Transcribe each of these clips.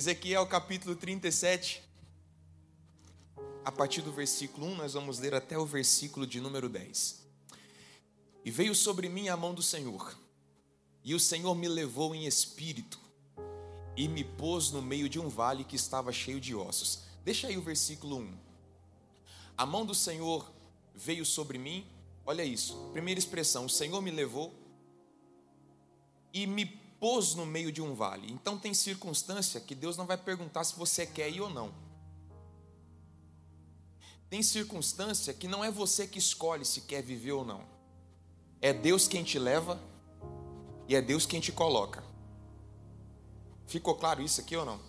Ezequiel capítulo 37, a partir do versículo 1, nós vamos ler até o versículo de número 10. E veio sobre mim a mão do Senhor, e o Senhor me levou em espírito, e me pôs no meio de um vale que estava cheio de ossos. Deixa aí o versículo 1. A mão do Senhor veio sobre mim, olha isso, primeira expressão: o Senhor me levou e me pôs no meio de um vale. Então tem circunstância que Deus não vai perguntar se você quer ir ou não. Tem circunstância que não é você que escolhe se quer viver ou não. É Deus quem te leva e é Deus quem te coloca. Ficou claro isso aqui ou não?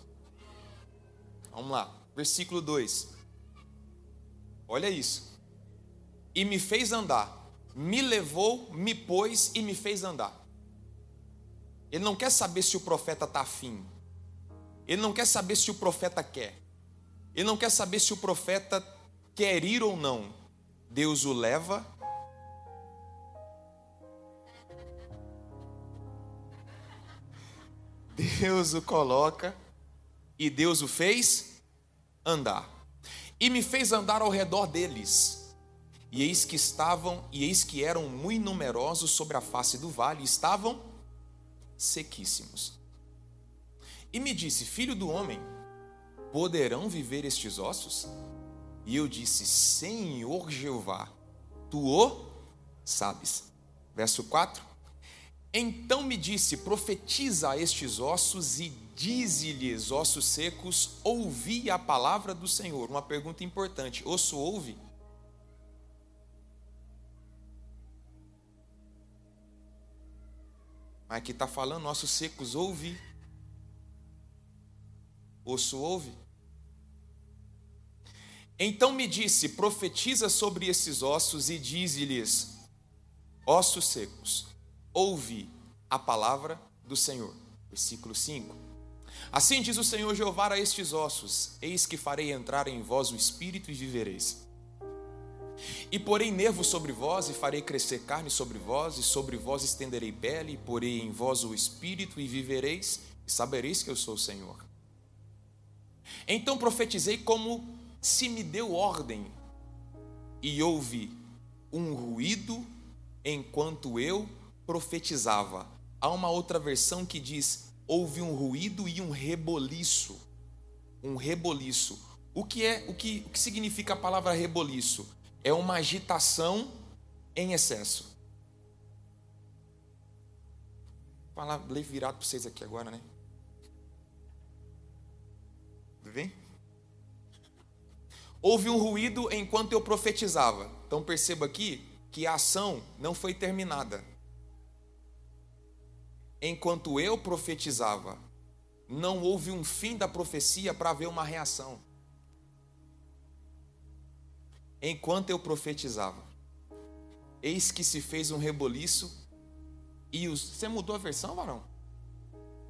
Vamos lá, versículo 2. Olha isso. E me fez andar, me levou, me pôs e me fez andar. Ele não quer saber se o profeta está afim. Ele não quer saber se o profeta quer. Ele não quer saber se o profeta quer ir ou não. Deus o leva. Deus o coloca e Deus o fez andar. E me fez andar ao redor deles. E eis que estavam, e eis que eram muito numerosos sobre a face do vale, estavam sequíssimos. E me disse: Filho do homem, poderão viver estes ossos? E eu disse: Senhor Jeová, tu o sabes. Verso 4. Então me disse: Profetiza a estes ossos e dize-lhes, ossos secos, ouvi a palavra do Senhor. Uma pergunta importante: osso ouve? Mas aqui está falando, nossos secos ouve. Osso ouve. Então me disse: profetiza sobre esses ossos e dize-lhes: ossos secos, ouvi a palavra do Senhor. Versículo 5. Assim diz o Senhor Jeová a estes ossos: Eis que farei entrar em vós o espírito e vivereis. E porei nervo sobre vós, e farei crescer carne sobre vós, e sobre vós estenderei pele, e porei em vós o espírito, e vivereis, e sabereis que eu sou o Senhor. Então profetizei como se me deu ordem, e houve um ruído enquanto eu profetizava. Há uma outra versão que diz: houve um ruído e um reboliço. Um reboliço. O que é o que, o que significa a palavra reboliço? É uma agitação em excesso. Vou falar, ler virado para vocês aqui agora, né? Tudo bem? Houve um ruído enquanto eu profetizava. Então perceba aqui que a ação não foi terminada. Enquanto eu profetizava, não houve um fim da profecia para haver uma reação enquanto eu profetizava. Eis que se fez um reboliço e os. Você mudou a versão, varão?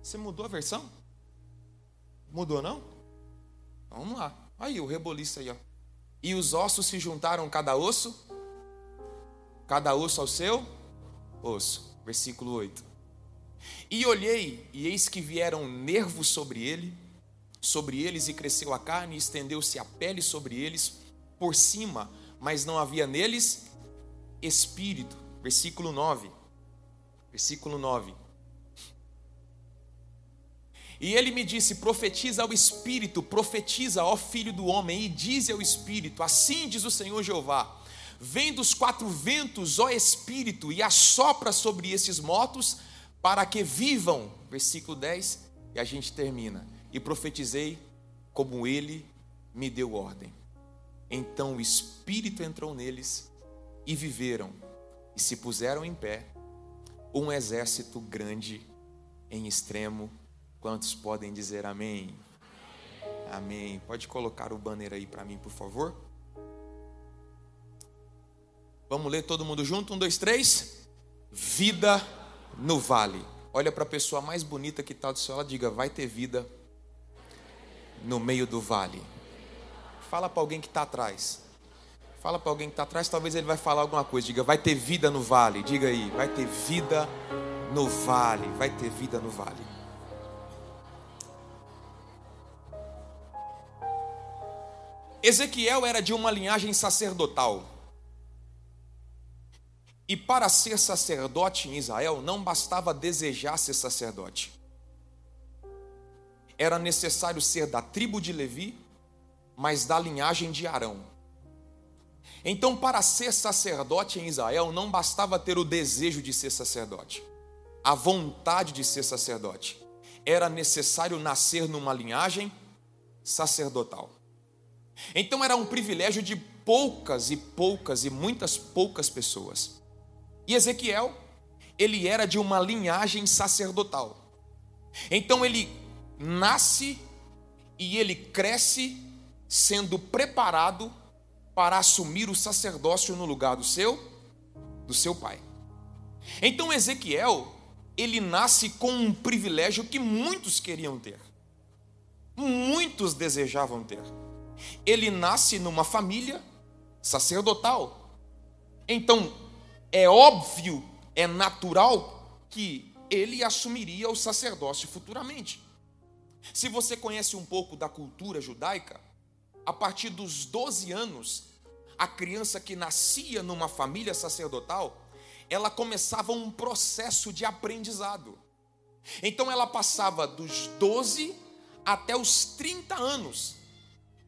Você mudou a versão? Mudou não? Vamos lá. Aí o reboliço aí, ó. E os ossos se juntaram cada osso, cada osso ao seu osso. Versículo 8. E olhei, e eis que vieram nervos sobre ele, sobre eles, e cresceu a carne, e estendeu-se a pele sobre eles, por cima, mas não havia neles espírito. Versículo 9. Versículo 9. E ele me disse: profetiza ao espírito, profetiza, ó filho do homem, e diz ao espírito: assim diz o Senhor Jeová: vem dos quatro ventos, ó espírito, e assopra sobre esses mortos, para que vivam. Versículo 10, e a gente termina. E profetizei como ele me deu ordem. Então o Espírito entrou neles e viveram e se puseram em pé, um exército grande em extremo. Quantos podem dizer amém? Amém. Pode colocar o banner aí para mim, por favor? Vamos ler todo mundo junto? Um, dois, três. Vida no vale. Olha para a pessoa mais bonita que está do seu lado, diga: vai ter vida no meio do vale. Fala para alguém que está atrás. Fala para alguém que está atrás, talvez ele vai falar alguma coisa. Diga, vai ter vida no vale. Diga aí, vai ter vida no vale. Vai ter vida no vale. Ezequiel era de uma linhagem sacerdotal. E para ser sacerdote em Israel, não bastava desejar ser sacerdote. Era necessário ser da tribo de Levi, mas da linhagem de Arão. Então, para ser sacerdote em Israel, não bastava ter o desejo de ser sacerdote, a vontade de ser sacerdote. Era necessário nascer numa linhagem sacerdotal. Então, era um privilégio de poucas e poucas e muitas poucas pessoas. E Ezequiel, ele era de uma linhagem sacerdotal. Então, ele nasce e ele cresce sendo preparado para assumir o sacerdócio no lugar do seu do seu pai. Então Ezequiel, ele nasce com um privilégio que muitos queriam ter. Muitos desejavam ter. Ele nasce numa família sacerdotal. Então, é óbvio, é natural que ele assumiria o sacerdócio futuramente. Se você conhece um pouco da cultura judaica, a partir dos 12 anos, a criança que nascia numa família sacerdotal, ela começava um processo de aprendizado. Então ela passava dos 12 até os 30 anos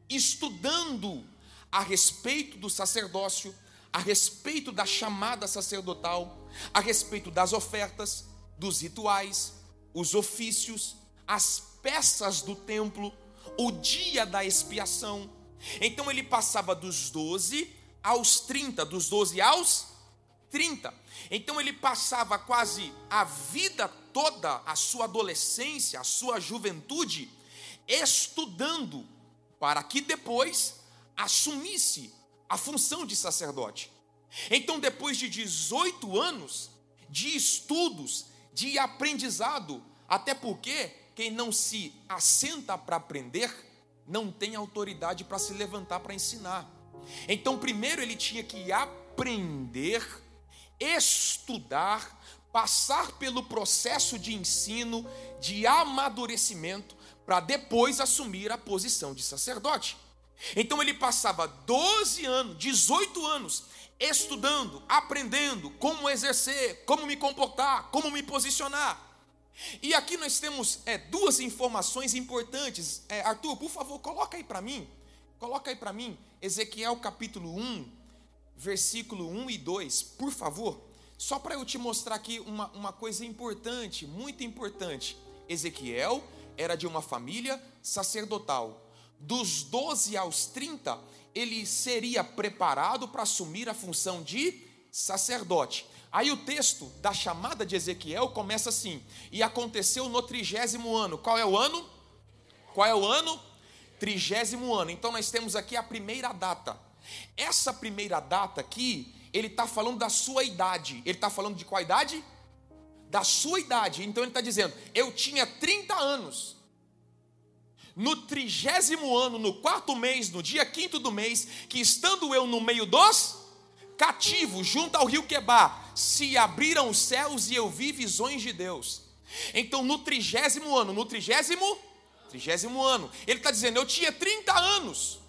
estudando a respeito do sacerdócio, a respeito da chamada sacerdotal, a respeito das ofertas, dos rituais, os ofícios, as peças do templo, o dia da expiação. Então ele passava dos 12 aos 30, dos 12 aos 30. Então ele passava quase a vida toda, a sua adolescência, a sua juventude, estudando, para que depois assumisse a função de sacerdote. Então, depois de 18 anos de estudos, de aprendizado, até porque quem não se assenta para aprender, não tem autoridade para se levantar para ensinar. Então, primeiro ele tinha que aprender, estudar, passar pelo processo de ensino, de amadurecimento, para depois assumir a posição de sacerdote. Então ele passava 12 anos, 18 anos, estudando, aprendendo como exercer, como me comportar, como me posicionar. E aqui nós temos é, duas informações importantes. É, Arthur, por favor, coloca aí para mim. Coloca aí para mim Ezequiel capítulo 1, versículo 1 e 2, por favor. Só para eu te mostrar aqui uma, uma coisa importante, muito importante. Ezequiel era de uma família sacerdotal. Dos 12 aos 30, ele seria preparado para assumir a função de sacerdote. Aí o texto da chamada de Ezequiel começa assim: E aconteceu no trigésimo ano. Qual é o ano? Qual é o ano? Trigésimo ano. Então nós temos aqui a primeira data. Essa primeira data aqui, ele está falando da sua idade. Ele está falando de qual idade? Da sua idade. Então ele está dizendo: Eu tinha 30 anos no trigésimo ano, no quarto mês, no dia quinto do mês, que estando eu no meio dos cativos, junto ao rio Quebar, se abriram os céus e eu vi visões de Deus. Então, no trigésimo ano, no trigésimo, trigésimo ano, ele está dizendo, eu tinha 30 anos.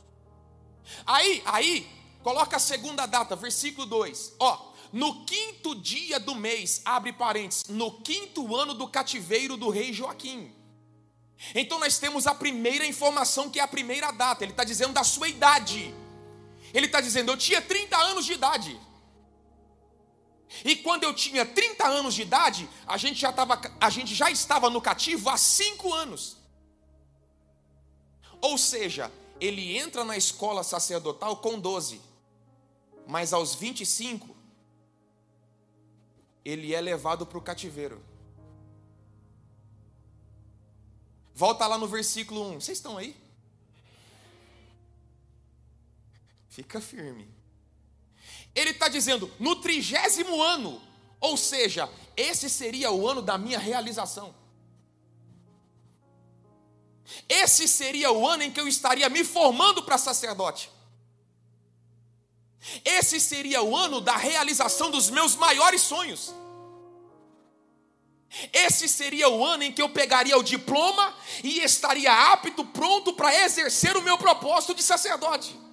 Aí, aí, coloca a segunda data, versículo 2. Ó, no quinto dia do mês, abre parênteses, no quinto ano do cativeiro do rei Joaquim. Então nós temos a primeira informação, que é a primeira data. Ele está dizendo da sua idade. Ele está dizendo, eu tinha 30 anos de idade. E quando eu tinha 30 anos de idade, a gente já, tava, a gente já estava no cativo há 5 anos. Ou seja, ele entra na escola sacerdotal com 12. Mas aos 25, ele é levado para o cativeiro. Volta lá no versículo 1. Vocês estão aí? Fica firme. Ele está dizendo, no trigésimo ano, ou seja, esse seria o ano da minha realização. Esse seria o ano em que eu estaria me formando para sacerdote. Esse seria o ano da realização dos meus maiores sonhos. Esse seria o ano em que eu pegaria o diploma e estaria apto, pronto para exercer o meu propósito de sacerdote.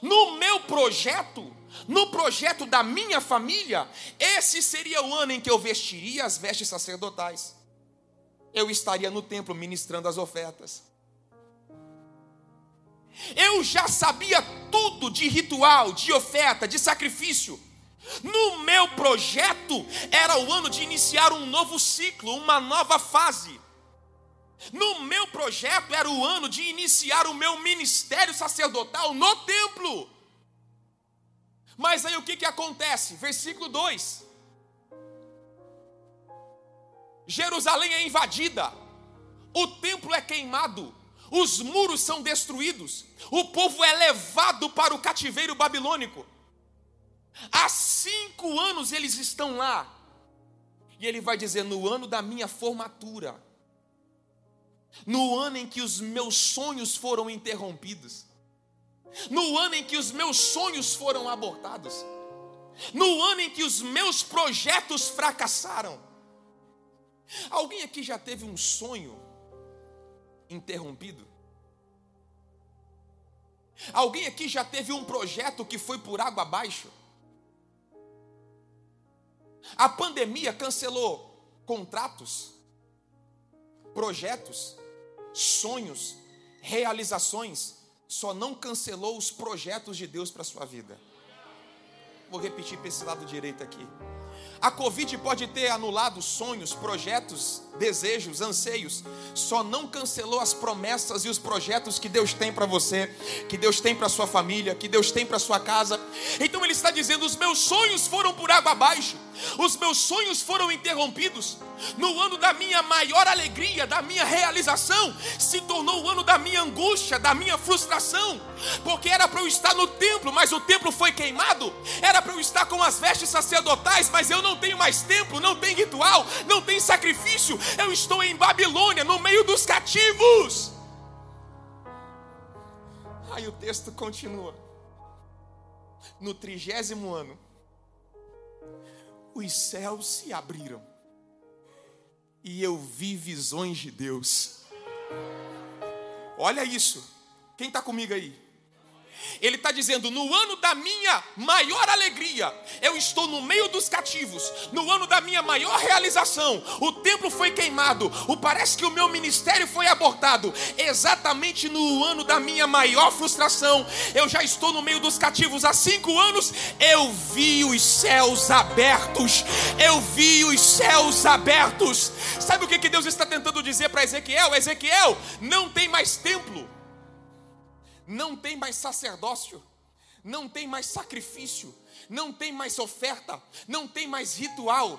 No meu projeto, no projeto da minha família, esse seria o ano em que eu vestiria as vestes sacerdotais. Eu estaria no templo ministrando as ofertas. Eu já sabia tudo de ritual, de oferta, de sacrifício. No meu projeto, era o ano de iniciar um novo ciclo, uma nova fase. No meu projeto, era o ano de iniciar o meu ministério sacerdotal no templo. Mas aí o que, que acontece? Versículo 2: Jerusalém é invadida, o templo é queimado, os muros são destruídos, o povo é levado para o cativeiro babilônico. Há cinco anos eles estão lá. E ele vai dizer: no ano da minha formatura, no ano em que os meus sonhos foram interrompidos, no ano em que os meus sonhos foram abortados, no ano em que os meus projetos fracassaram. Alguém aqui já teve um sonho interrompido? Alguém aqui já teve um projeto que foi por água abaixo? A pandemia cancelou contratos, projetos, sonhos, realizações, só não cancelou os projetos de Deus para a sua vida. Vou repetir para esse lado direito aqui. A Covid pode ter anulado sonhos, projetos, desejos, anseios, só não cancelou as promessas e os projetos que Deus tem para você, que Deus tem para sua família, que Deus tem para sua casa. Então ele está dizendo: os meus sonhos foram por água abaixo, os meus sonhos foram interrompidos. No ano da minha maior alegria, da minha realização, se tornou o ano da minha angústia, da minha frustração, porque era para eu estar no templo, mas o templo foi queimado, era para eu estar com as vestes sacerdotais, mas eu não tenho mais templo, não tem ritual, não tem sacrifício, eu estou em Babilônia, no meio dos cativos. Aí o texto continua. No trigésimo ano, os céus se abriram e eu vi visões de Deus. Olha isso. Quem está comigo aí? Ele está dizendo: no ano da minha maior alegria, eu estou no meio dos cativos, no ano da minha maior realização, o templo foi queimado, o parece que o meu ministério foi abortado, exatamente no ano da minha maior frustração, eu já estou no meio dos cativos. Há cinco anos, eu vi os céus abertos, eu vi os céus abertos. Sabe o que, que Deus está tentando dizer para Ezequiel? Ezequiel, não tem mais templo não tem mais sacerdócio, não tem mais sacrifício, não tem mais oferta, não tem mais ritual.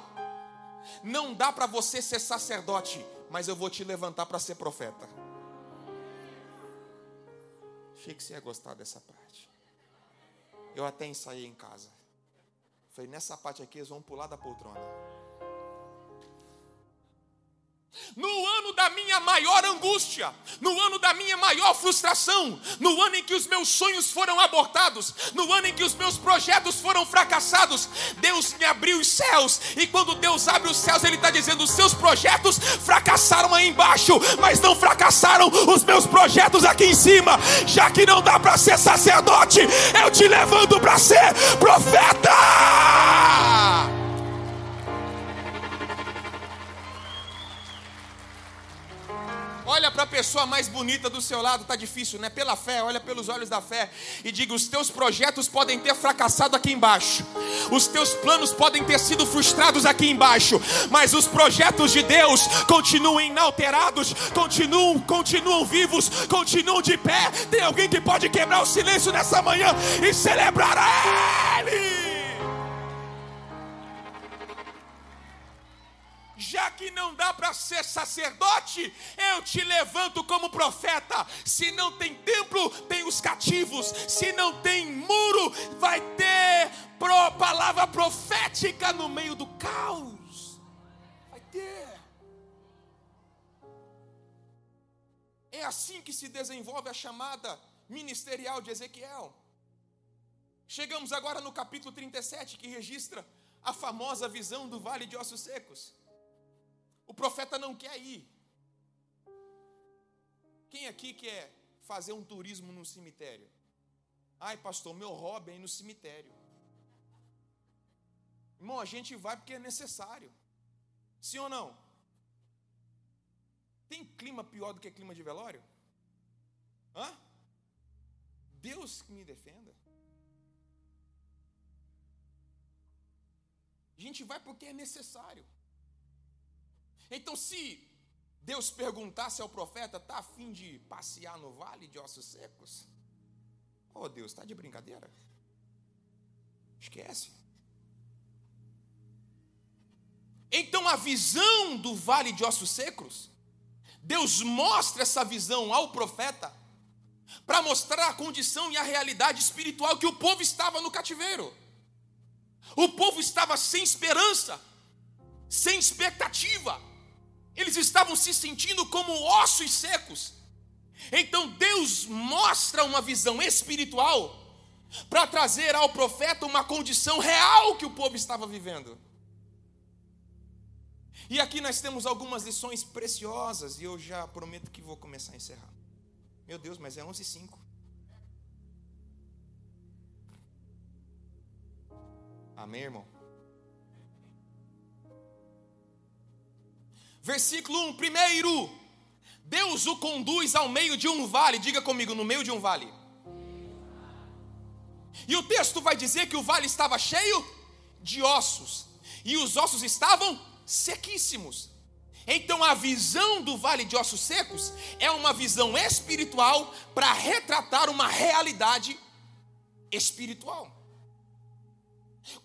Não dá para você ser sacerdote, mas eu vou te levantar para ser profeta. Achei que você ia gostar dessa parte. Eu até ensaiei em casa. Falei, nessa parte aqui eles vão pular da poltrona. No ano da minha maior angústia, no ano da minha maior frustração, no ano em que os meus sonhos foram abortados, no ano em que os meus projetos foram fracassados, Deus me abriu os céus, e quando Deus abre os céus, Ele está dizendo: os seus projetos fracassaram aí embaixo, mas não fracassaram os meus projetos aqui em cima, já que não dá para ser sacerdote, eu te levanto para ser profeta. Olha para a pessoa mais bonita do seu lado, tá difícil, né? Pela fé, olha pelos olhos da fé e diga: os teus projetos podem ter fracassado aqui embaixo, os teus planos podem ter sido frustrados aqui embaixo, mas os projetos de Deus continuam inalterados, continuam, continuam vivos, continuam de pé. Tem alguém que pode quebrar o silêncio nessa manhã e celebrar a Ele? Já que não dá para ser sacerdote, eu te levanto como profeta. Se não tem templo, tem os cativos. Se não tem muro, vai ter pro, palavra profética no meio do caos. Vai ter. É assim que se desenvolve a chamada ministerial de Ezequiel. Chegamos agora no capítulo 37, que registra a famosa visão do vale de ossos secos. O profeta não quer ir. Quem aqui quer fazer um turismo no cemitério? Ai, pastor, meu hobby é ir no cemitério. Irmão, a gente vai porque é necessário. Sim ou não? Tem clima pior do que clima de velório? Hã? Deus que me defenda. A gente vai porque é necessário. Então, se Deus perguntasse ao profeta, está afim de passear no vale de ossos secos? Oh Deus, está de brincadeira? Esquece. Então a visão do vale de ossos secos, Deus mostra essa visão ao profeta para mostrar a condição e a realidade espiritual que o povo estava no cativeiro. O povo estava sem esperança, sem expectativa. Eles estavam se sentindo como ossos secos. Então Deus mostra uma visão espiritual para trazer ao profeta uma condição real que o povo estava vivendo. E aqui nós temos algumas lições preciosas, e eu já prometo que vou começar a encerrar. Meu Deus, mas é 11 e 5. Amém, irmão? Versículo 1, primeiro. Deus o conduz ao meio de um vale. Diga comigo, no meio de um vale. E o texto vai dizer que o vale estava cheio de ossos. E os ossos estavam sequíssimos. Então a visão do vale de ossos secos é uma visão espiritual para retratar uma realidade espiritual.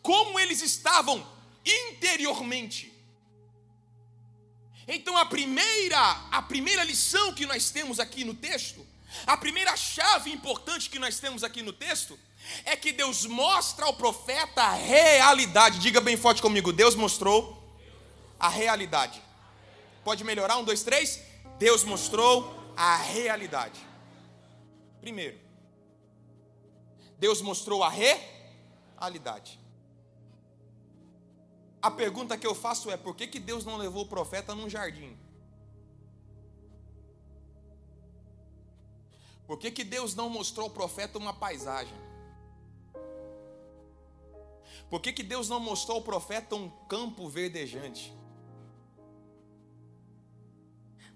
Como eles estavam interiormente então a primeira, a primeira lição que nós temos aqui no texto, a primeira chave importante que nós temos aqui no texto, é que Deus mostra ao profeta a realidade. Diga bem forte comigo: Deus mostrou a realidade. Pode melhorar? Um, dois, três. Deus mostrou a realidade. Primeiro, Deus mostrou a realidade. A pergunta que eu faço é: por que, que Deus não levou o profeta num jardim? Por que, que Deus não mostrou ao profeta uma paisagem? Por que, que Deus não mostrou ao profeta um campo verdejante?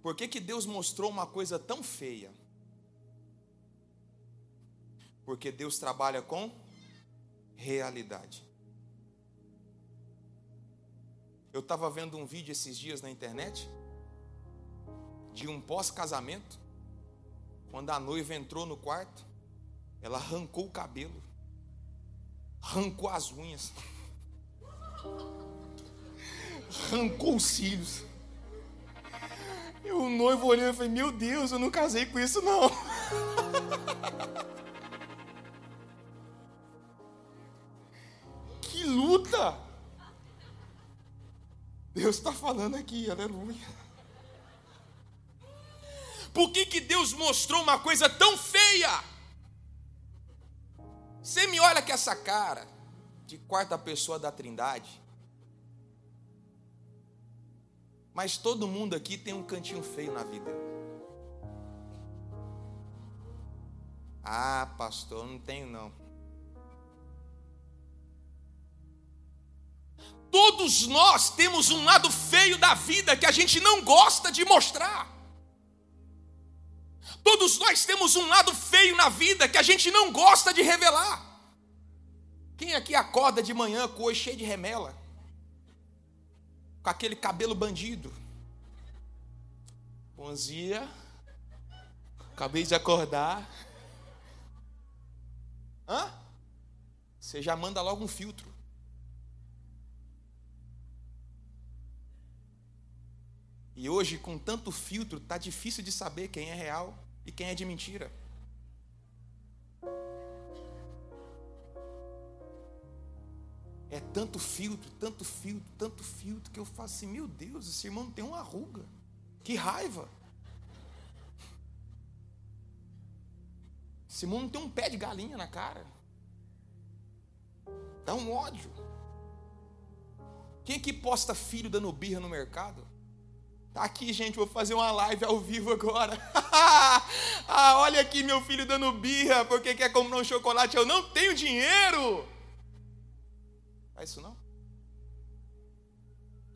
Por que, que Deus mostrou uma coisa tão feia? Porque Deus trabalha com realidade. Eu estava vendo um vídeo esses dias na internet de um pós-casamento, quando a noiva entrou no quarto, ela arrancou o cabelo, arrancou as unhas, arrancou os cílios. E o noivo olhou e falou: Meu Deus, eu não casei com isso não. Deus está falando aqui, aleluia. Por que, que Deus mostrou uma coisa tão feia? Você me olha com essa cara de quarta pessoa da Trindade. Mas todo mundo aqui tem um cantinho feio na vida. Ah, pastor, não tenho não. Todos nós temos um lado feio da vida que a gente não gosta de mostrar. Todos nós temos um lado feio na vida que a gente não gosta de revelar. Quem aqui acorda de manhã com o olho cheio de remela? Com aquele cabelo bandido? Bom dia. Acabei de acordar. Hã? Você já manda logo um filtro. E hoje, com tanto filtro, tá difícil de saber quem é real e quem é de mentira. É tanto filtro, tanto filtro, tanto filtro, que eu falo assim: meu Deus, esse irmão tem uma ruga. Que raiva. Esse irmão não tem um pé de galinha na cara. Dá um ódio. Quem que posta filho dando birra no mercado? Tá aqui, gente, vou fazer uma live ao vivo agora. ah, olha aqui meu filho dando birra porque quer comprar um chocolate. Eu não tenho dinheiro. É isso não?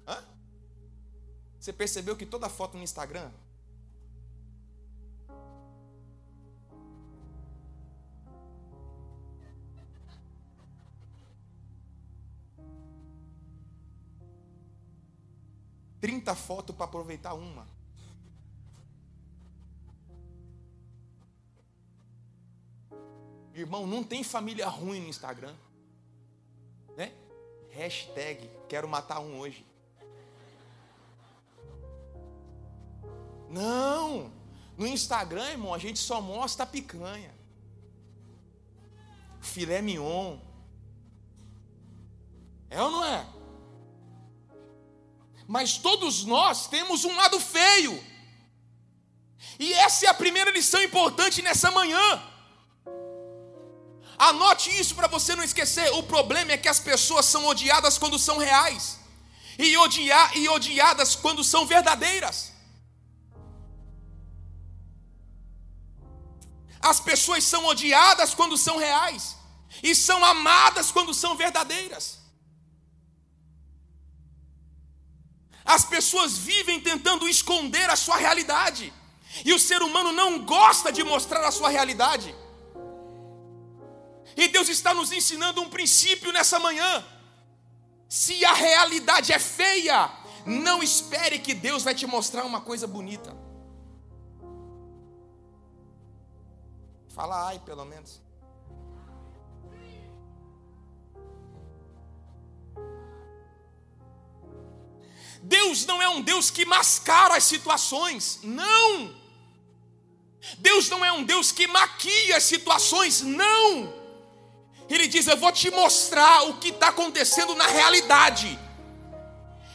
Hã? Você percebeu que toda foto no Instagram Trinta fotos para aproveitar uma. Irmão, não tem família ruim no Instagram. Né? Hashtag quero matar um hoje. Não! No Instagram, irmão, a gente só mostra a picanha. Filé mignon. É ou não é? Mas todos nós temos um lado feio. E essa é a primeira lição importante nessa manhã. Anote isso para você não esquecer. O problema é que as pessoas são odiadas quando são reais, e, odiar, e odiadas quando são verdadeiras. As pessoas são odiadas quando são reais, e são amadas quando são verdadeiras. As pessoas vivem tentando esconder a sua realidade, e o ser humano não gosta de mostrar a sua realidade. E Deus está nos ensinando um princípio nessa manhã. Se a realidade é feia, não espere que Deus vai te mostrar uma coisa bonita. Fala ai, pelo menos. Deus não é um Deus que mascara as situações, não. Deus não é um Deus que maquia as situações, não. Ele diz: Eu vou te mostrar o que está acontecendo na realidade.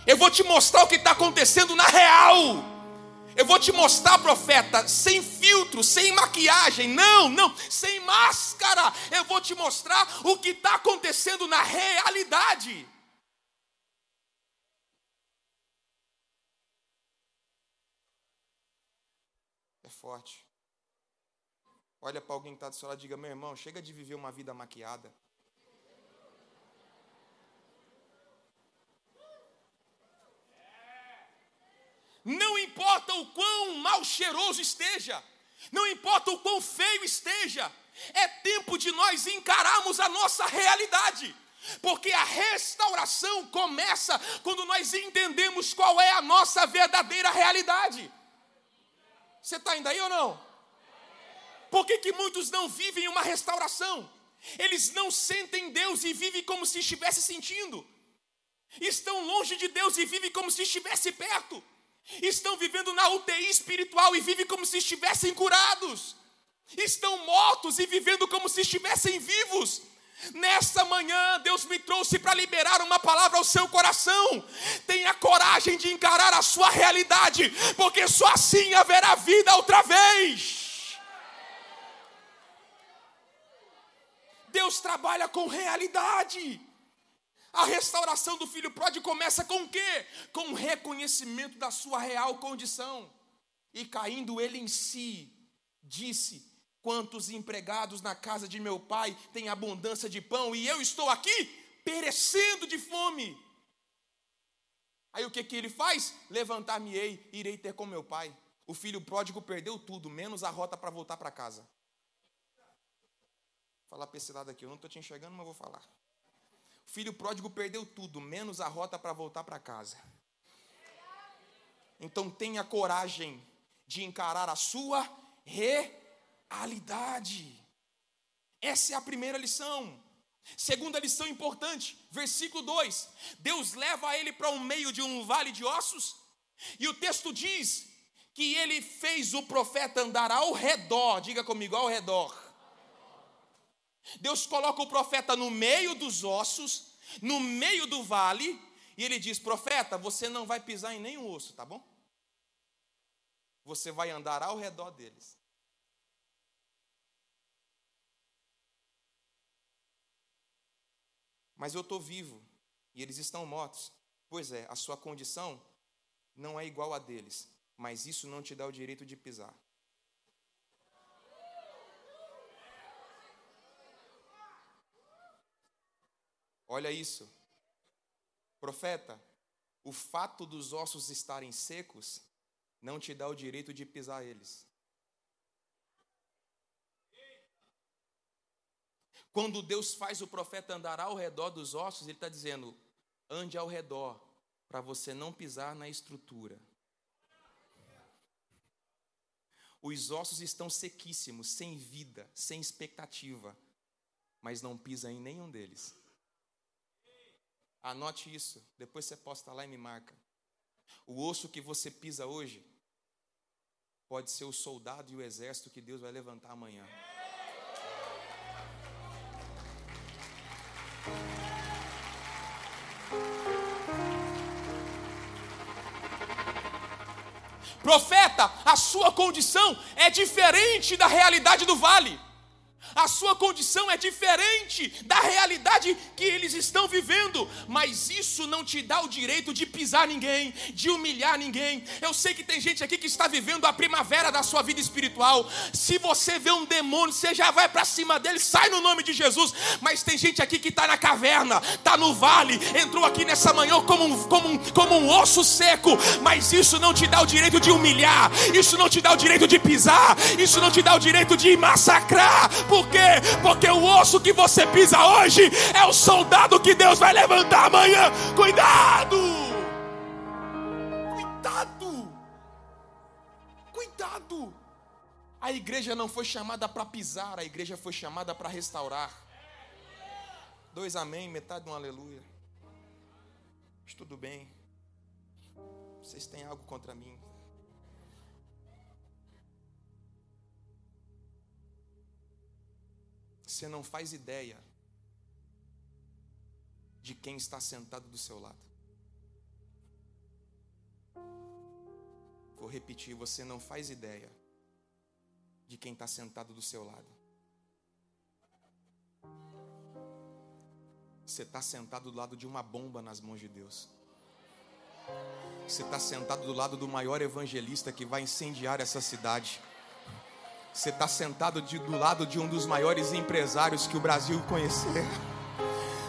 Eu vou te mostrar o que está acontecendo na real. Eu vou te mostrar, profeta, sem filtro, sem maquiagem, não, não, sem máscara. Eu vou te mostrar o que está acontecendo na realidade. Forte. Olha para alguém que está do seu lado e diga: meu irmão, chega de viver uma vida maquiada. Não importa o quão mal cheiroso esteja, não importa o quão feio esteja, é tempo de nós encararmos a nossa realidade. Porque a restauração começa quando nós entendemos qual é a nossa verdadeira realidade. Você está ainda aí ou não? Por que, que muitos não vivem uma restauração? Eles não sentem Deus e vivem como se estivesse sentindo. Estão longe de Deus e vivem como se estivesse perto. Estão vivendo na UTI espiritual e vivem como se estivessem curados. Estão mortos e vivendo como se estivessem vivos. Nessa manhã, Deus me trouxe para liberar uma palavra ao seu coração. Tenha coragem de encarar a sua realidade, porque só assim haverá vida outra vez. Deus trabalha com realidade. A restauração do filho pródigo começa com o quê? Com o reconhecimento da sua real condição. E caindo ele em si, disse: Quantos empregados na casa de meu pai têm abundância de pão e eu estou aqui perecendo de fome. Aí o que, que ele faz? Levantar-me-ei, irei ter com meu pai. O filho pródigo perdeu tudo, menos a rota para voltar para casa falar para esse lado aqui, eu não estou te enxergando, mas vou falar. O filho pródigo perdeu tudo, menos a rota para voltar para casa. Então tenha coragem de encarar a sua realidade. Essa é a primeira lição. Segunda lição importante, versículo 2: Deus leva ele para o meio de um vale de ossos, e o texto diz que ele fez o profeta andar ao redor, diga comigo, ao redor Deus coloca o profeta no meio dos ossos, no meio do vale, e ele diz: Profeta, você não vai pisar em nenhum osso, tá bom? Você vai andar ao redor deles. Mas eu estou vivo e eles estão mortos. Pois é, a sua condição não é igual a deles, mas isso não te dá o direito de pisar. Olha isso. Profeta, o fato dos ossos estarem secos não te dá o direito de pisar eles. Quando Deus faz o profeta andar ao redor dos ossos, ele está dizendo: ande ao redor, para você não pisar na estrutura. Os ossos estão sequíssimos, sem vida, sem expectativa, mas não pisa em nenhum deles. Anote isso, depois você posta lá e me marca. O osso que você pisa hoje pode ser o soldado e o exército que Deus vai levantar amanhã. Profeta, a sua condição é diferente da realidade do vale a sua condição é diferente da realidade que eles estão vivendo, mas isso não te dá o direito de pisar ninguém, de humilhar ninguém. Eu sei que tem gente aqui que está vivendo a primavera da sua vida espiritual. Se você vê um demônio, você já vai para cima dele, sai no nome de Jesus. Mas tem gente aqui que está na caverna, está no vale, entrou aqui nessa manhã como um, como, um, como um osso seco, mas isso não te dá o direito de humilhar, isso não te dá o direito de pisar, isso não te dá o direito de massacrar. Por quê? Porque o osso que você pisa hoje é o soldado que Deus vai levantar amanhã. Cuidado! Cuidado! Cuidado! A igreja não foi chamada para pisar, a igreja foi chamada para restaurar. Dois amém, metade de um aleluia. Mas tudo bem. Vocês têm algo contra mim. Você não faz ideia de quem está sentado do seu lado. Vou repetir: você não faz ideia de quem está sentado do seu lado. Você está sentado do lado de uma bomba nas mãos de Deus. Você está sentado do lado do maior evangelista que vai incendiar essa cidade. Você está sentado de, do lado de um dos maiores empresários que o Brasil conhecer.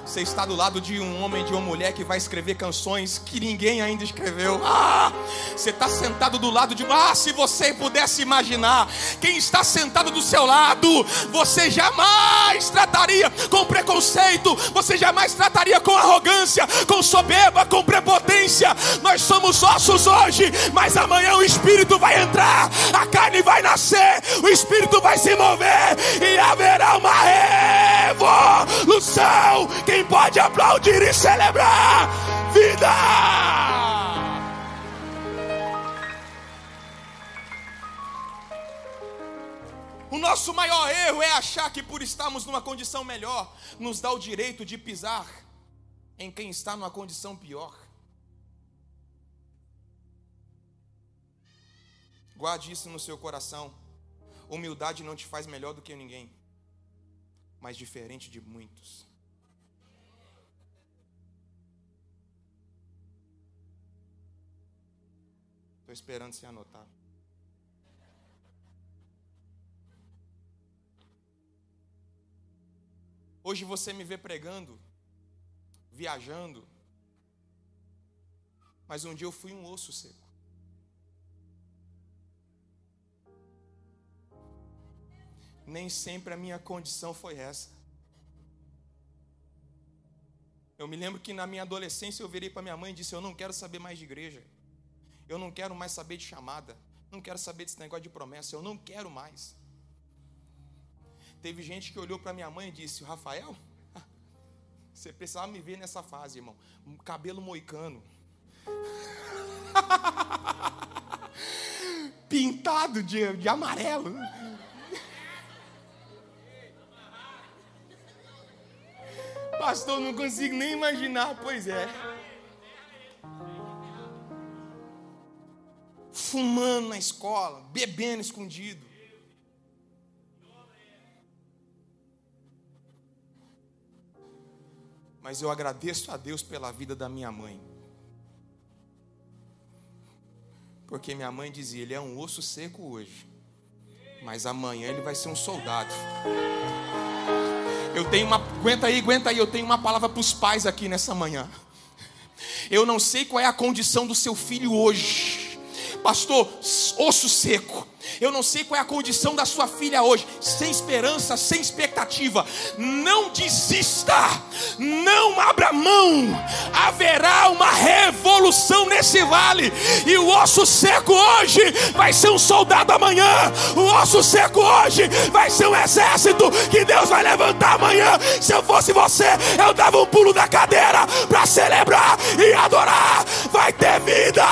Você está do lado de um homem, de uma mulher que vai escrever canções que ninguém ainda escreveu. Ah, você está sentado do lado de. Ah, se você pudesse imaginar quem está sentado do seu lado, você jamais trataria com preconceito, você jamais trataria com arrogância, com soberba, com prepotência. Nós somos ossos hoje, mas amanhã o Espírito vai entrar, a carne vai nascer, o Espírito vai se mover e haverá uma revolução. Quem quem pode aplaudir e celebrar vida? O nosso maior erro é achar que por estarmos numa condição melhor, nos dá o direito de pisar em quem está numa condição pior. Guarde isso no seu coração. Humildade não te faz melhor do que ninguém, mas diferente de muitos. Estou esperando você anotar. Hoje você me vê pregando, viajando, mas um dia eu fui um osso seco. Nem sempre a minha condição foi essa. Eu me lembro que na minha adolescência eu virei para minha mãe e disse: Eu não quero saber mais de igreja. Eu não quero mais saber de chamada. Não quero saber desse negócio de promessa. Eu não quero mais. Teve gente que olhou para minha mãe e disse: Rafael, você precisava me ver nessa fase, irmão. Cabelo moicano. Pintado de, de amarelo. Pastor, não consigo nem imaginar. Pois é. Fumando na escola, bebendo escondido. Mas eu agradeço a Deus pela vida da minha mãe. Porque minha mãe dizia: ele é um osso seco hoje, mas amanhã ele vai ser um soldado. Eu tenho uma. Aguenta aí, aguenta aí. Eu tenho uma palavra para os pais aqui nessa manhã. Eu não sei qual é a condição do seu filho hoje, pastor, osso seco. Eu não sei qual é a condição da sua filha hoje, sem esperança, sem expectativa. Não desista, não abra mão. Haverá uma revolução nesse vale, e o osso seco hoje vai ser um soldado amanhã. O osso seco hoje vai ser um exército que Deus vai levantar amanhã. Se eu fosse você, eu dava um pulo da cadeira para celebrar e adorar. Vai ter vida.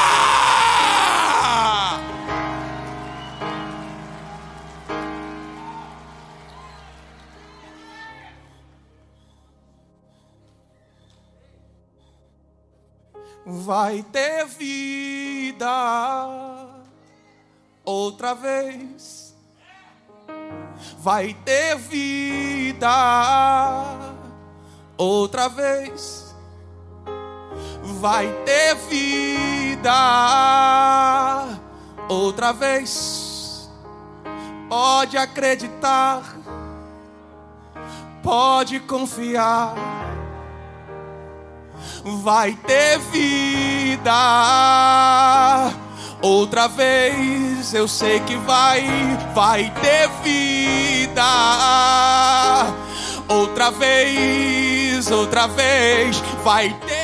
Vai ter vida outra vez. Vai ter vida outra vez. Vai ter vida outra vez. Pode acreditar, pode confiar vai ter vida. Outra vez eu sei que vai, vai ter vida. Outra vez, outra vez vai ter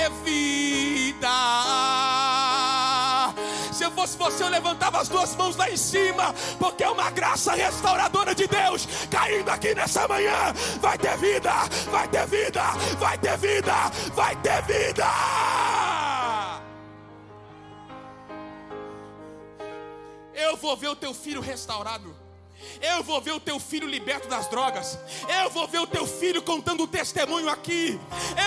fosse você, levantava as duas mãos lá em cima, porque é uma graça restauradora de Deus caindo aqui nessa manhã. Vai ter vida, vai ter vida, vai ter vida, vai ter vida. Eu vou ver o teu filho restaurado. Eu vou ver o teu filho liberto das drogas. Eu vou ver o teu filho contando o testemunho aqui.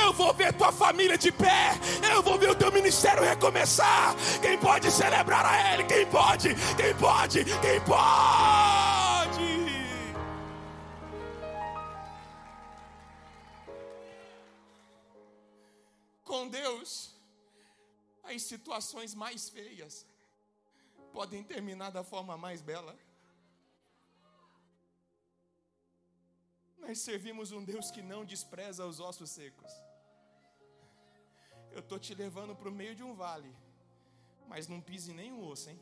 Eu vou ver tua família de pé. Eu vou ver o teu ministério recomeçar. Quem pode celebrar a Ele? Quem pode? Quem pode? Quem pode? Com Deus, as situações mais feias podem terminar da forma mais bela. Nós servimos um Deus que não despreza os ossos secos. Eu estou te levando para o meio de um vale, mas não pise nenhum osso, hein?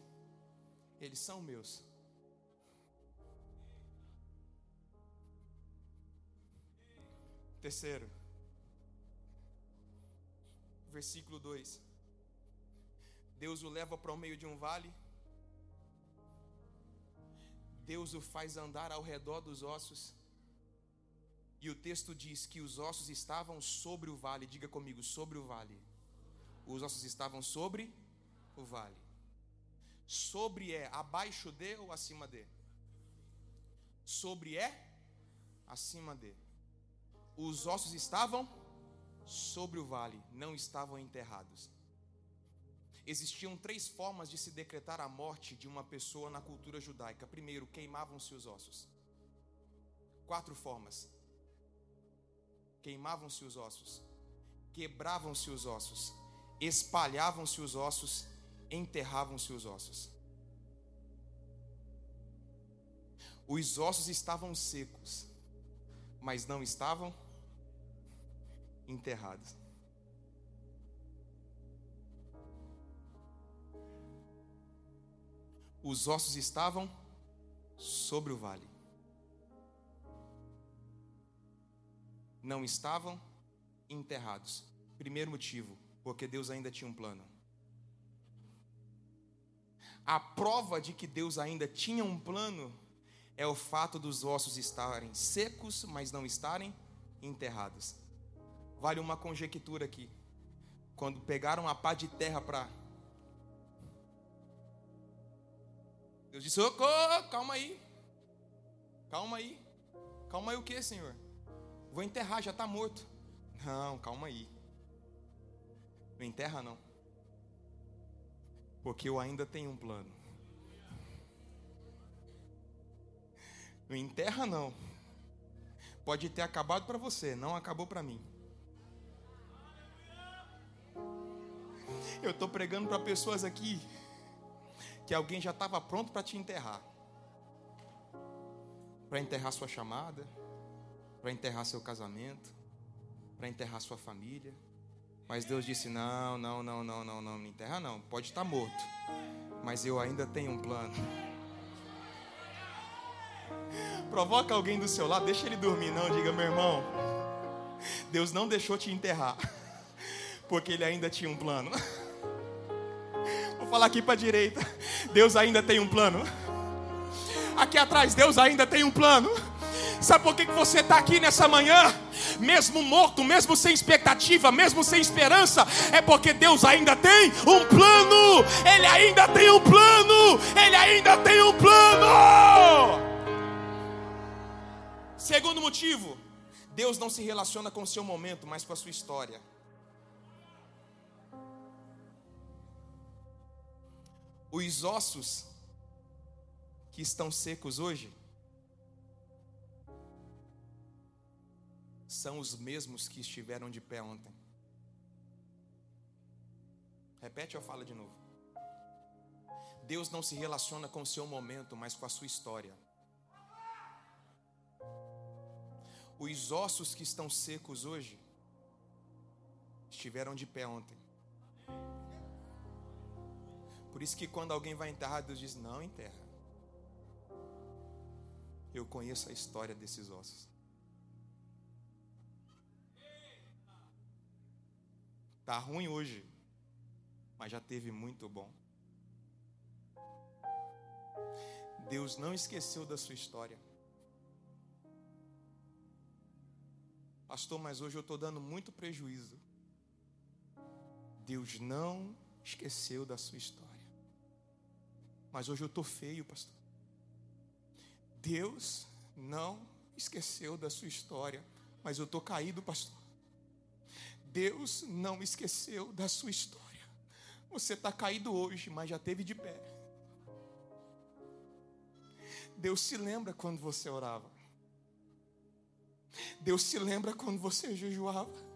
Eles são meus. Terceiro, versículo 2: Deus o leva para o meio de um vale, Deus o faz andar ao redor dos ossos, e o texto diz que os ossos estavam sobre o vale. Diga comigo, sobre o vale. Os ossos estavam sobre o vale. Sobre é abaixo de ou acima de? Sobre é acima de. Os ossos estavam sobre o vale, não estavam enterrados. Existiam três formas de se decretar a morte de uma pessoa na cultura judaica. Primeiro, queimavam-se os ossos. Quatro formas queimavam-se os ossos, quebravam-se os ossos, espalhavam-se os ossos, enterravam-se os ossos. Os ossos estavam secos, mas não estavam enterrados. Os ossos estavam sobre o vale. Não estavam enterrados. Primeiro motivo, porque Deus ainda tinha um plano. A prova de que Deus ainda tinha um plano é o fato dos ossos estarem secos, mas não estarem enterrados. Vale uma conjectura aqui. Quando pegaram a pá de terra para. Deus disse: oh, calma aí. Calma aí. Calma aí o que, Senhor? Vou enterrar, já está morto. Não, calma aí. Não enterra não. Porque eu ainda tenho um plano. Não enterra não. Pode ter acabado para você, não acabou para mim. Eu estou pregando para pessoas aqui que alguém já estava pronto para te enterrar para enterrar sua chamada, para enterrar seu casamento, para enterrar sua família. Mas Deus disse: Não, não, não, não, não, não, me enterra não. Pode estar morto, mas eu ainda tenho um plano. Provoca alguém do seu lado, deixa ele dormir, não. Diga, meu irmão, Deus não deixou te enterrar, porque Ele ainda tinha um plano. Vou falar aqui para a direita: Deus ainda tem um plano. Aqui atrás, Deus ainda tem um plano. Sabe por que você está aqui nessa manhã? Mesmo morto, mesmo sem expectativa, mesmo sem esperança, é porque Deus ainda tem um plano. Ele ainda tem um plano. Ele ainda tem um plano. Segundo motivo, Deus não se relaciona com o seu momento, mas com a sua história. Os ossos que estão secos hoje são os mesmos que estiveram de pé ontem. Repete ou fala de novo. Deus não se relaciona com o seu momento, mas com a sua história. Os ossos que estão secos hoje estiveram de pé ontem. Por isso que quando alguém vai enterrar, Deus diz: Não enterra. Eu conheço a história desses ossos. Tá ruim hoje, mas já teve muito bom. Deus não esqueceu da sua história. Pastor, mas hoje eu estou dando muito prejuízo. Deus não esqueceu da sua história. Mas hoje eu estou feio, pastor. Deus não esqueceu da sua história, mas eu estou caído, pastor. Deus não esqueceu da sua história. Você está caído hoje, mas já teve de pé. Deus se lembra quando você orava. Deus se lembra quando você jejuava.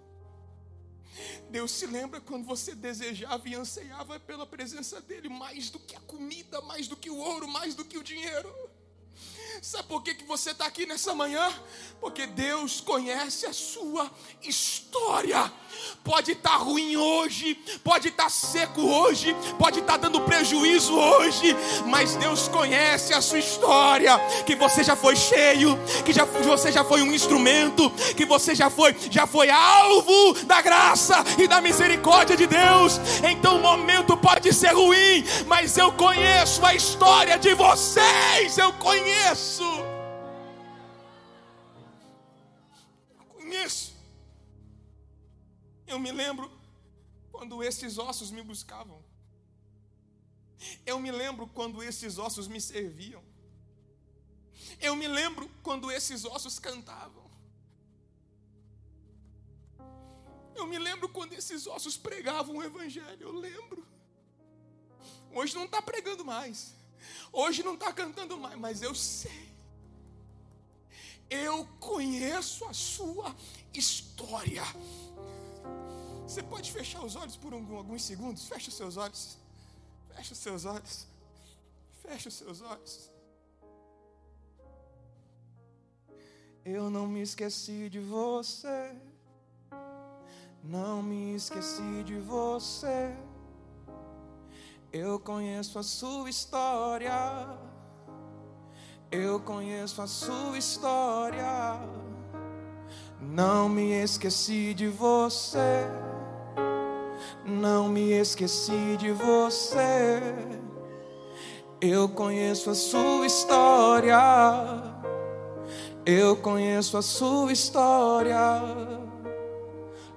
Deus se lembra quando você desejava e anseiava pela presença dEle mais do que a comida, mais do que o ouro, mais do que o dinheiro. Sabe por que, que você está aqui nessa manhã? Porque Deus conhece a sua história. Pode estar tá ruim hoje, pode estar tá seco hoje, pode estar tá dando prejuízo hoje, mas Deus conhece a sua história. Que você já foi cheio, que já, você já foi um instrumento, que você já foi, já foi alvo da graça e da misericórdia de Deus. Então o momento pode ser ruim, mas eu conheço a história de vocês. Eu conheço conheço. Eu conheço. Eu me lembro quando esses ossos me buscavam. Eu me lembro quando esses ossos me serviam. Eu me lembro quando esses ossos cantavam. Eu me lembro quando esses ossos pregavam o Evangelho. Eu lembro. Hoje não está pregando mais. Hoje não está cantando mais, mas eu sei. Eu conheço a sua história. Você pode fechar os olhos por alguns segundos? Feche os seus olhos. Feche os seus olhos. Feche os seus olhos. Eu não me esqueci de você. Não me esqueci de você. Eu conheço a sua história. Eu conheço a sua história. Não me esqueci de você. Não me esqueci de você. Eu conheço a sua história. Eu conheço a sua história.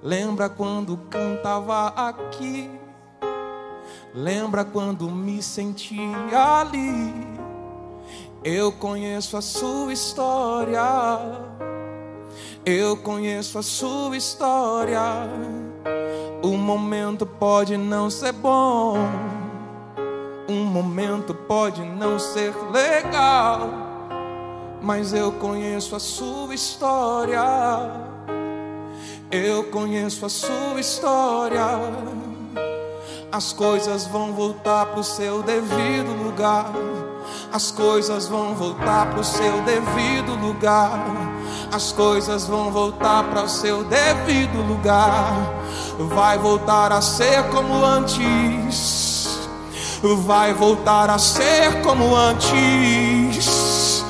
Lembra quando cantava aqui? Lembra quando me sentia ali? Eu conheço a sua história. Eu conheço a sua história. O momento pode não ser bom. Um momento pode não ser legal. Mas eu conheço a sua história. Eu conheço a sua história. As coisas vão voltar para o seu devido lugar. As coisas vão voltar para o seu devido lugar. As coisas vão voltar para o seu devido lugar. Vai voltar a ser como antes. Vai voltar a ser como antes.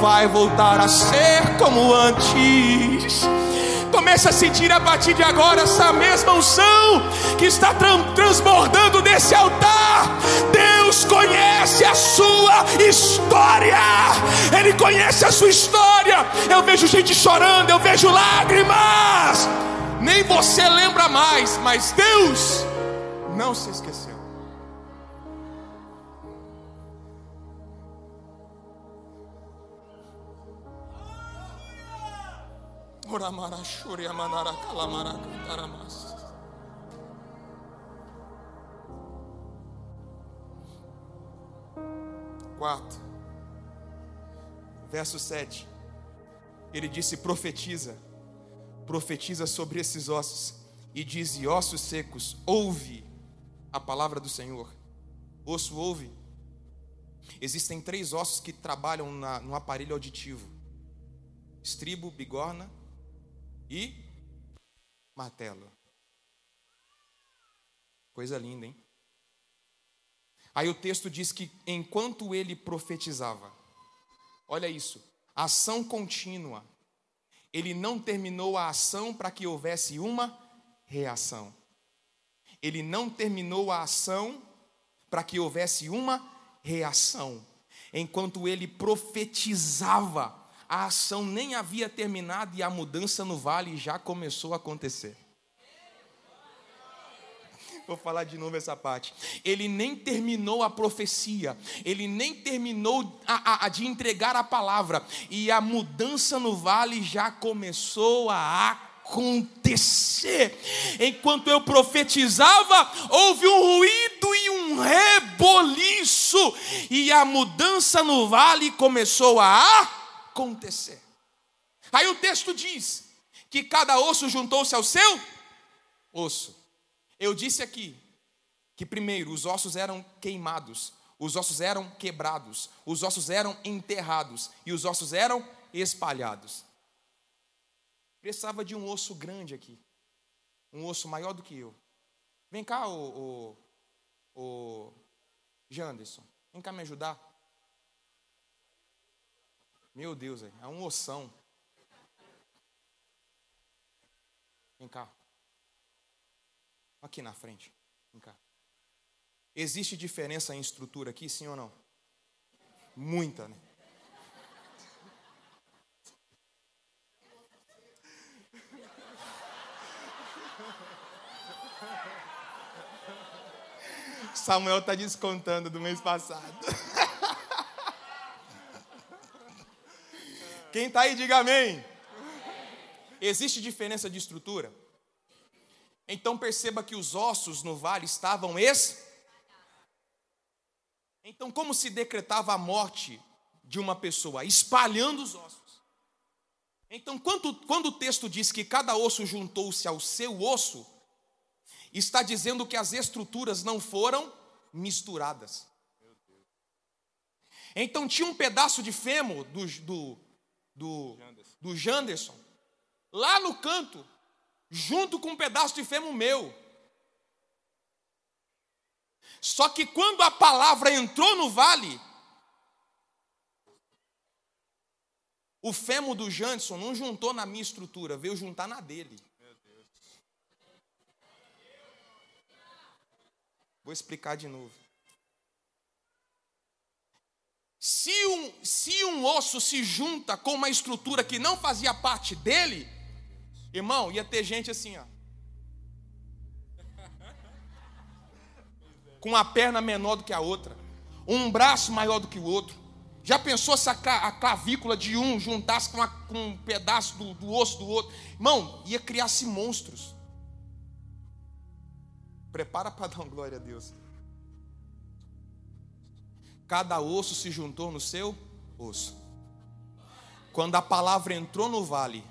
Vai voltar a ser como antes Comece a sentir a partir de agora essa mesma unção que está transbordando nesse altar. Deus conhece a sua história. Ele conhece a sua história. Eu vejo gente chorando, eu vejo lágrimas. Nem você lembra mais, mas Deus não se esqueceu. Quatro, verso 7. Ele disse: profetiza, profetiza sobre esses ossos, e diz: ossos secos, ouve a palavra do Senhor. Osso ouve. Existem três ossos que trabalham na, no aparelho auditivo: estribo, bigorna e martelo. Coisa linda, hein? Aí o texto diz que enquanto ele profetizava, olha isso, ação contínua, ele não terminou a ação para que houvesse uma reação. Ele não terminou a ação para que houvesse uma reação. Enquanto ele profetizava, a ação nem havia terminado e a mudança no vale já começou a acontecer. Vou falar de novo essa parte. Ele nem terminou a profecia, ele nem terminou a, a, a de entregar a palavra, e a mudança no vale já começou a acontecer. Enquanto eu profetizava, houve um ruído e um reboliço, e a mudança no vale começou a acontecer. Aí o texto diz que cada osso juntou-se ao seu osso. Eu disse aqui que primeiro os ossos eram queimados, os ossos eram quebrados, os ossos eram enterrados e os ossos eram espalhados. Precisava de um osso grande aqui, um osso maior do que eu. Vem cá, o, o, o Janderson, vem cá me ajudar. Meu Deus, é um oção. Vem cá. Aqui na frente. Vem cá. Existe diferença em estrutura aqui, sim ou não? Muita, né? Samuel está descontando do mês passado. Quem está aí, diga amém. Existe diferença de estrutura? Então perceba que os ossos no vale estavam es. Então, como se decretava a morte de uma pessoa? Espalhando os ossos. Então, quando, quando o texto diz que cada osso juntou-se ao seu osso, está dizendo que as estruturas não foram misturadas. Então, tinha um pedaço de fêmur do, do do, do Janderson, lá no canto, junto com um pedaço de fêmur meu. Só que quando a palavra entrou no vale, o fêmur do Janderson não juntou na minha estrutura, veio juntar na dele. Vou explicar de novo. Se um, se um osso se junta com uma estrutura que não fazia parte dele, irmão, ia ter gente assim, ó. Com uma perna menor do que a outra, um braço maior do que o outro. Já pensou se a, clavícula de um juntasse com, a, com um pedaço do, do osso do outro? Irmão, ia criar-se monstros. Prepara para dar glória a Deus. Cada osso se juntou no seu osso. Quando a palavra entrou no vale,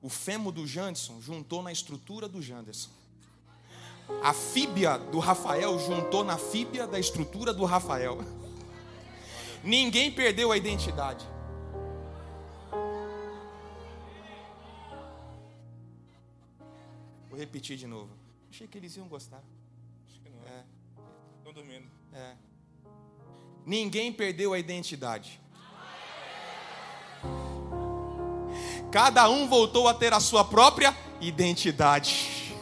o fêmur do Janderson juntou na estrutura do Janderson. A fíbia do Rafael juntou na fíbia da estrutura do Rafael. Ninguém perdeu a identidade. Vou repetir de novo. Achei que eles iam gostar. Acho que não. É. Estão dormindo. É. Ninguém perdeu a identidade. Cada um voltou a ter a sua própria identidade.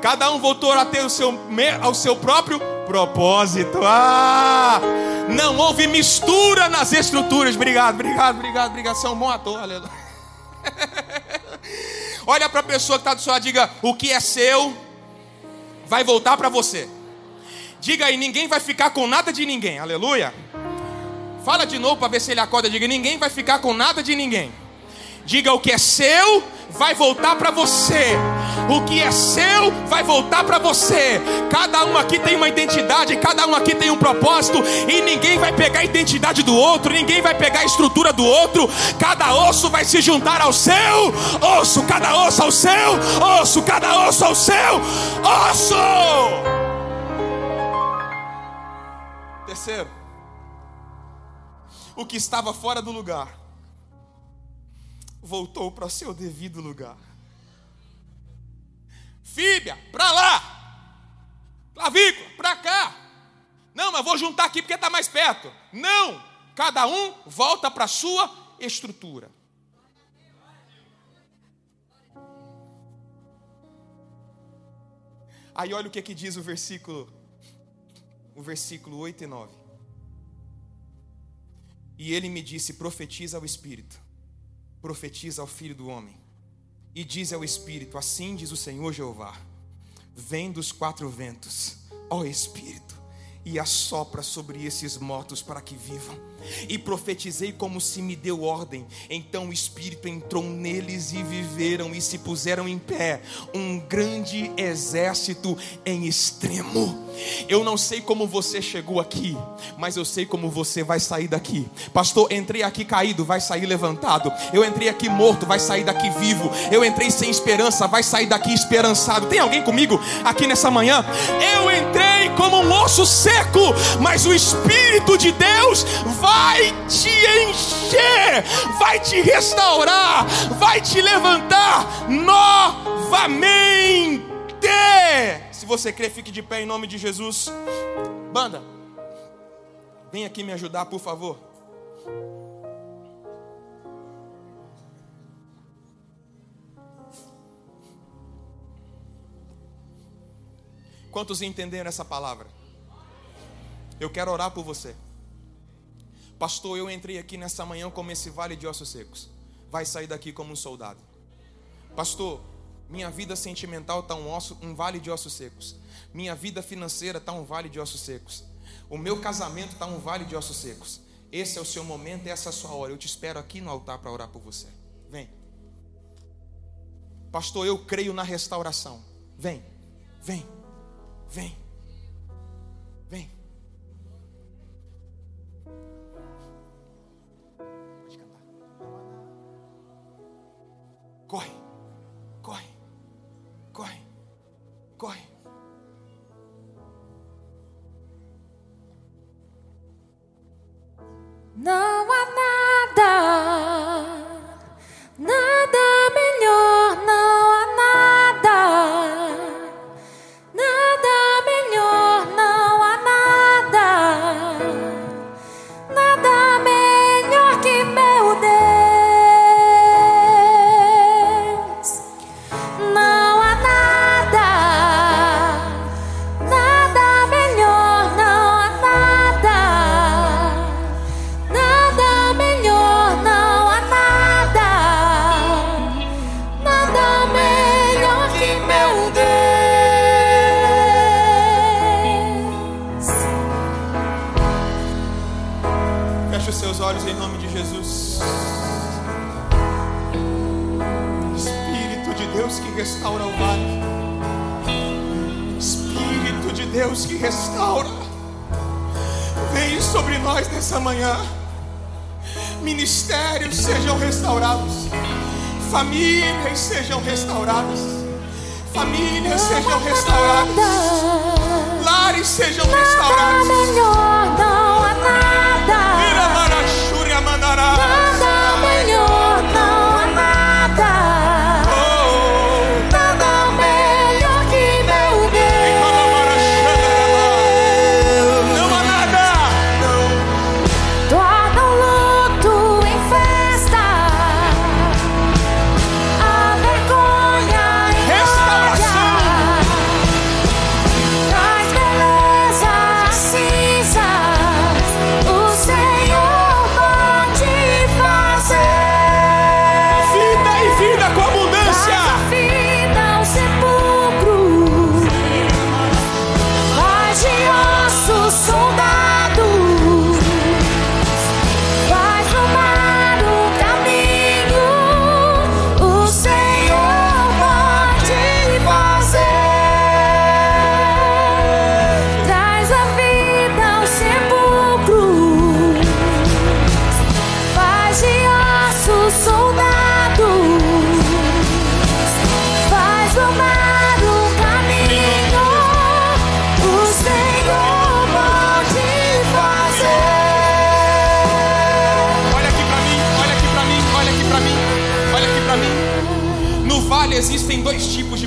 Cada um voltou a ter o seu, ao seu próprio propósito. Ah! Não houve mistura nas estruturas. Obrigado, obrigado, obrigado, obrigado. Você é bom ator, aleluia. Olha para a pessoa que está do seu lado, diga: o que é seu vai voltar para você. Diga aí, ninguém vai ficar com nada de ninguém. Aleluia. Fala de novo para ver se ele acorda. Diga: ninguém vai ficar com nada de ninguém. Diga: o que é seu vai voltar para você. O que é seu vai voltar para você. Cada um aqui tem uma identidade, cada um aqui tem um propósito, e ninguém vai pegar a identidade do outro, ninguém vai pegar a estrutura do outro. Cada osso vai se juntar ao seu osso, cada osso ao seu osso, cada osso ao seu osso. Terceiro, o que estava fora do lugar voltou para seu devido lugar. Fíbia, para lá. Clavícula, para cá. Não, mas vou juntar aqui porque está mais perto. Não, cada um volta para a sua estrutura. Aí olha o que, que diz o versículo, o versículo 8 e 9. E ele me disse: profetiza ao Espírito, profetiza ao Filho do Homem e diz ao Espírito: Assim diz o Senhor Jeová: Vem dos quatro ventos, ó Espírito, e assopra sobre esses mortos para que vivam. E profetizei como se me deu ordem. Então o Espírito entrou neles e viveram e se puseram em pé, um grande exército em extremo. Eu não sei como você chegou aqui, mas eu sei como você vai sair daqui. Pastor, entrei aqui caído, vai sair levantado. Eu entrei aqui morto, vai sair daqui vivo. Eu entrei sem esperança, vai sair daqui esperançado. Tem alguém comigo aqui nessa manhã? Eu entrei como um osso seco, mas o Espírito de Deus vai te encher, vai te restaurar, vai te levantar novamente. Se você crê, fique de pé em nome de Jesus. Banda, vem aqui me ajudar, por favor. Quantos entenderam essa palavra? Eu quero orar por você. Pastor, eu entrei aqui nessa manhã como esse vale de ossos secos. Vai sair daqui como um soldado. Pastor, minha vida sentimental está um, um vale de ossos secos. Minha vida financeira está um vale de ossos secos. O meu casamento está um vale de ossos secos. Esse é o seu momento, essa é a sua hora. Eu te espero aqui no altar para orar por você. Vem. Pastor, eu creio na restauração. Vem, vem, vem, vem. Corre. Corre, corre. Não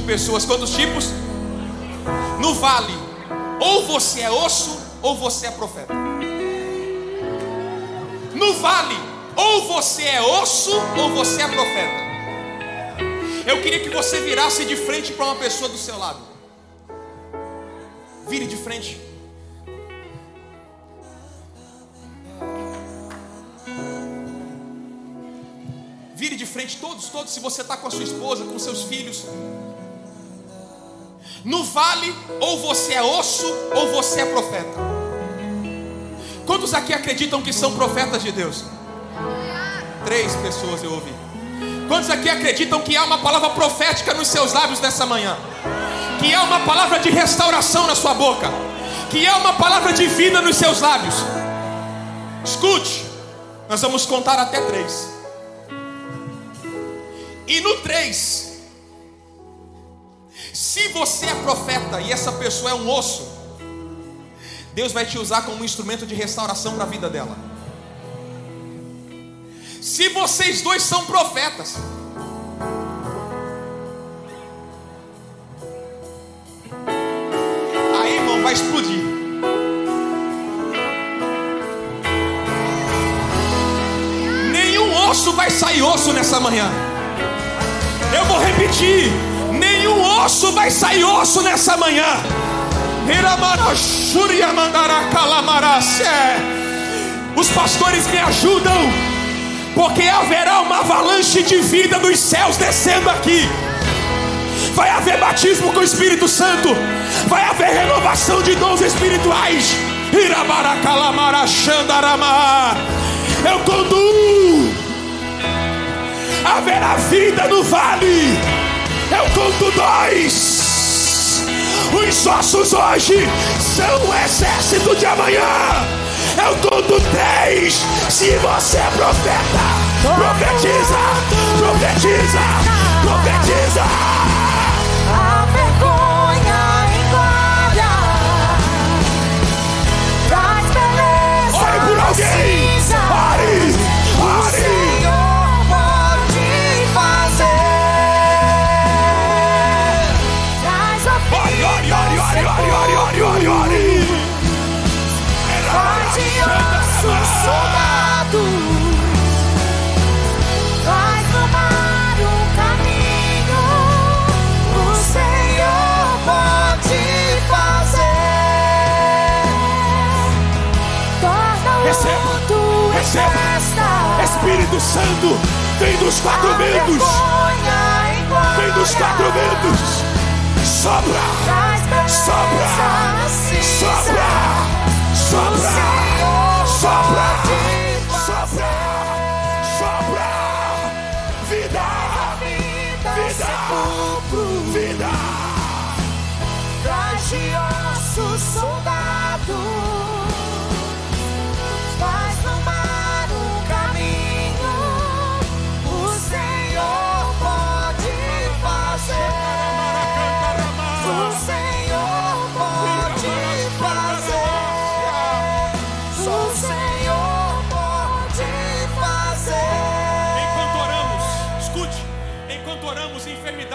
pessoas. Quantos tipos? No vale, ou você é osso, ou você é profeta. No vale, ou você é osso, ou você é profeta. Eu queria que você virasse de frente para uma pessoa do seu lado. Vire de frente. Vire de frente, todos, todos. Se você está com a sua esposa, com seus filhos. No vale, ou você é osso, ou você é profeta. Quantos aqui acreditam que são profetas de Deus? Três pessoas eu ouvi. Quantos aqui acreditam que há uma palavra profética nos seus lábios nessa manhã? Que há uma palavra de restauração na sua boca? Que há uma palavra de vida nos seus lábios? Escute, nós vamos contar até três. E no 3, se você é profeta e essa pessoa é um osso, Deus vai te usar como um instrumento de restauração para a vida dela. Se vocês dois são profetas, aí irmão vai explodir. Nenhum osso vai sair osso nessa manhã. Eu vou repetir: nenhum osso vai sair osso nessa manhã. Os pastores me ajudam, porque haverá uma avalanche de vida dos céus descendo aqui. Vai haver batismo com o Espírito Santo, vai haver renovação de dons espirituais. Eu conduzo haverá vida no vale. Eu conto dois. Os ossos hoje são o exército de amanhã. Eu conto três. Se você é profeta, profetiza, profetiza, profetiza. A Espírito Santo, vem dos quatro ventos, vem dos quatro ventos. Sopra, Sopra, às cinzas. sopra,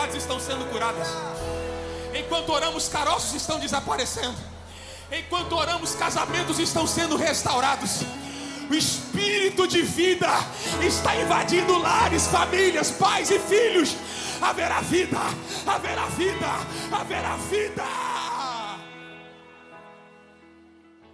enfermidades estão sendo curadas. Enquanto oramos, caroços estão desaparecendo. Enquanto oramos, casamentos estão sendo restaurados. O espírito de vida está invadindo lares, famílias, pais e filhos. Haverá vida, haverá vida, haverá vida.